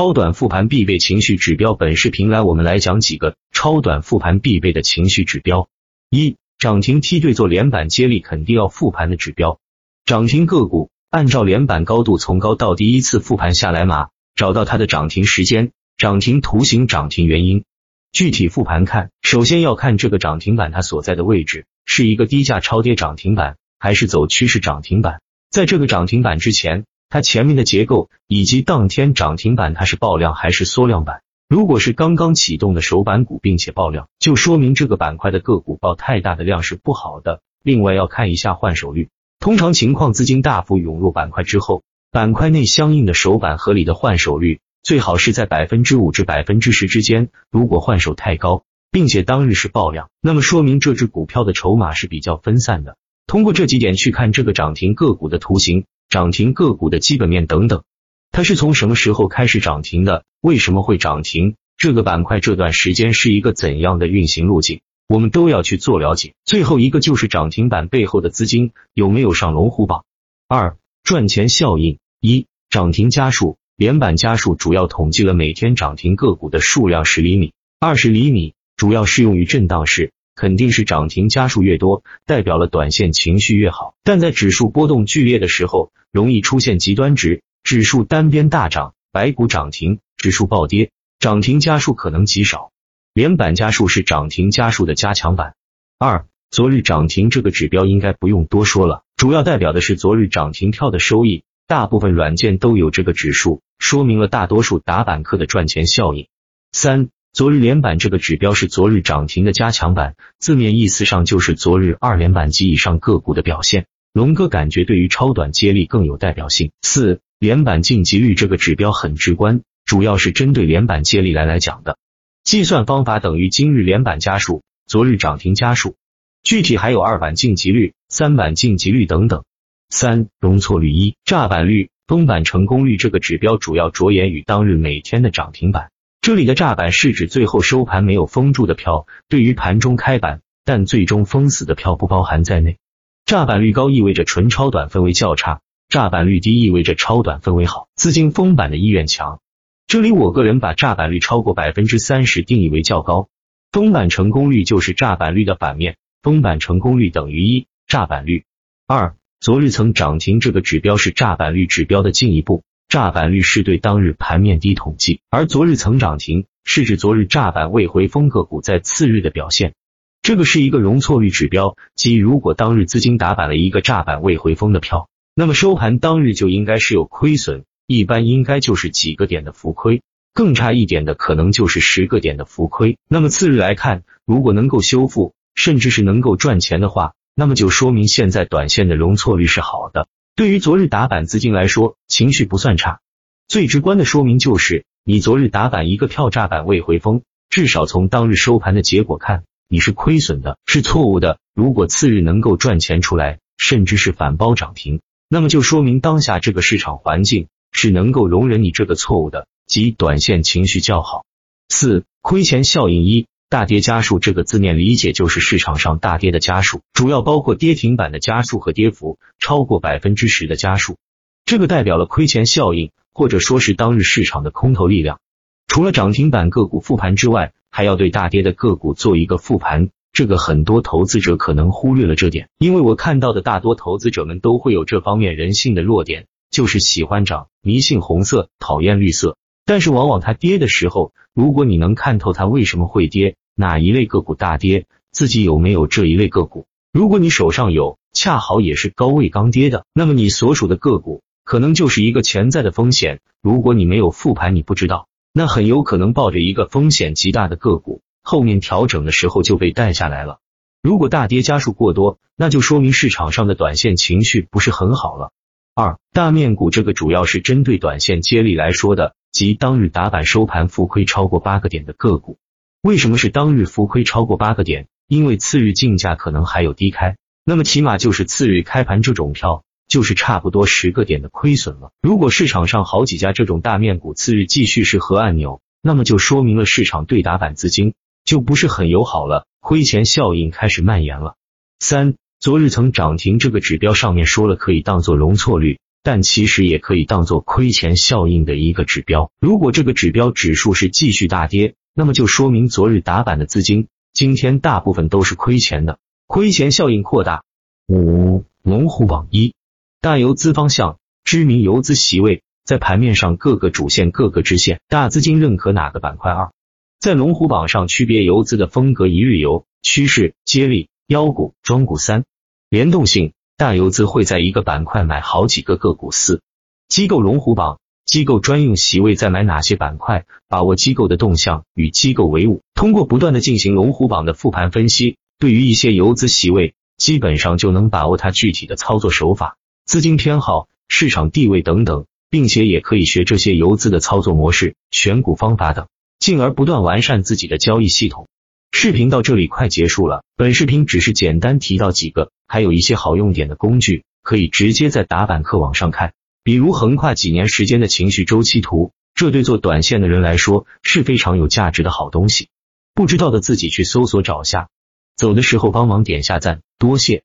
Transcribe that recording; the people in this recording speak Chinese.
超短复盘必备情绪指标，本视频来我们来讲几个超短复盘必备的情绪指标。一、涨停梯队做连板接力肯定要复盘的指标。涨停个股按照连板高度从高到低依次复盘下来码，找到它的涨停时间、涨停图形、涨停原因。具体复盘看，首先要看这个涨停板它所在的位置是一个低价超跌涨停板，还是走趋势涨停板。在这个涨停板之前。它前面的结构以及当天涨停板它是爆量还是缩量板？如果是刚刚启动的首板股并且爆量，就说明这个板块的个股爆太大的量是不好的。另外要看一下换手率，通常情况资金大幅涌入板块之后，板块内相应的首板合理的换手率最好是在百分之五至百分之十之间。如果换手太高，并且当日是爆量，那么说明这只股票的筹码是比较分散的。通过这几点去看这个涨停个股的图形。涨停个股的基本面等等，它是从什么时候开始涨停的？为什么会涨停？这个板块这段时间是一个怎样的运行路径？我们都要去做了解。最后一个就是涨停板背后的资金有没有上龙虎榜？二赚钱效应一涨停家数连板家数主要统计了每天涨停个股的数量十厘米、二十厘米，主要适用于震荡市。肯定是涨停家数越多，代表了短线情绪越好。但在指数波动剧烈的时候，容易出现极端值，指数单边大涨，白股涨停，指数暴跌，涨停家数可能极少。连板家数是涨停家数的加强版。二，昨日涨停这个指标应该不用多说了，主要代表的是昨日涨停票的收益，大部分软件都有这个指数，说明了大多数打板客的赚钱效应。三。昨日连板这个指标是昨日涨停的加强版，字面意思上就是昨日二连板及以上个股的表现。龙哥感觉对于超短接力更有代表性。四连板晋级率这个指标很直观，主要是针对连板接力来来讲的。计算方法等于今日连板加数，昨日涨停加数。具体还有二板晋级率、三板晋级率等等。三容错率一炸板率、封板成功率这个指标主要着眼于当日每天的涨停板。这里的炸板是指最后收盘没有封住的票，对于盘中开板但最终封死的票不包含在内。炸板率高意味着纯超短氛围较差，炸板率低意味着超短氛围好，资金封板的意愿强。这里我个人把炸板率超过百分之三十定义为较高。封板成功率就是炸板率的反面，封板成功率等于一，炸板率。二，昨日曾涨停这个指标是炸板率指标的进一步。炸板率是对当日盘面低统计，而昨日曾涨停是指昨日炸板未回封个股在次日的表现。这个是一个容错率指标，即如果当日资金打板了一个炸板未回封的票，那么收盘当日就应该是有亏损，一般应该就是几个点的浮亏，更差一点的可能就是十个点的浮亏。那么次日来看，如果能够修复，甚至是能够赚钱的话，那么就说明现在短线的容错率是好的。对于昨日打板资金来说，情绪不算差。最直观的说明就是，你昨日打板一个票炸板未回风，至少从当日收盘的结果看，你是亏损的，是错误的。如果次日能够赚钱出来，甚至是反包涨停，那么就说明当下这个市场环境是能够容忍你这个错误的，即短线情绪较好。四亏钱效应一。大跌家数这个字面理解就是市场上大跌的家数，主要包括跌停板的家数和跌幅超过百分之十的家数，这个代表了亏钱效应，或者说是当日市场的空头力量。除了涨停板个股复盘之外，还要对大跌的个股做一个复盘，这个很多投资者可能忽略了这点，因为我看到的大多投资者们都会有这方面人性的弱点，就是喜欢涨，迷信红色，讨厌绿色。但是往往它跌的时候，如果你能看透它为什么会跌。哪一类个股大跌？自己有没有这一类个股？如果你手上有，恰好也是高位刚跌的，那么你所属的个股可能就是一个潜在的风险。如果你没有复盘，你不知道，那很有可能抱着一个风险极大的个股，后面调整的时候就被带下来了。如果大跌家数过多，那就说明市场上的短线情绪不是很好了。二大面股这个主要是针对短线接力来说的，即当日打板收盘浮亏超过八个点的个股。为什么是当日浮亏超过八个点？因为次日竞价可能还有低开，那么起码就是次日开盘这种票就是差不多十个点的亏损了。如果市场上好几家这种大面股次日继续是核按钮，那么就说明了市场对打板资金就不是很友好了，亏钱效应开始蔓延了。三，昨日曾涨停这个指标上面说了可以当做容错率，但其实也可以当做亏钱效应的一个指标。如果这个指标指数是继续大跌，那么就说明昨日打板的资金今天大部分都是亏钱的，亏钱效应扩大。五龙虎榜一大游资方向，知名游资席位在盘面上各个主线各个支线，大资金认可哪个板块？二在龙虎榜上区别游资的风格：一日游、趋势、接力、妖股、庄股。三联动性，大游资会在一个板块买好几个个股。四机构龙虎榜。机构专用席位在买哪些板块？把握机构的动向，与机构为伍。通过不断的进行龙虎榜的复盘分析，对于一些游资席位，基本上就能把握它具体的操作手法、资金偏好、市场地位等等，并且也可以学这些游资的操作模式、选股方法等，进而不断完善自己的交易系统。视频到这里快结束了，本视频只是简单提到几个，还有一些好用点的工具，可以直接在打板课网上看。比如横跨几年时间的情绪周期图，这对做短线的人来说是非常有价值的好东西。不知道的自己去搜索找下，走的时候帮忙点下赞，多谢。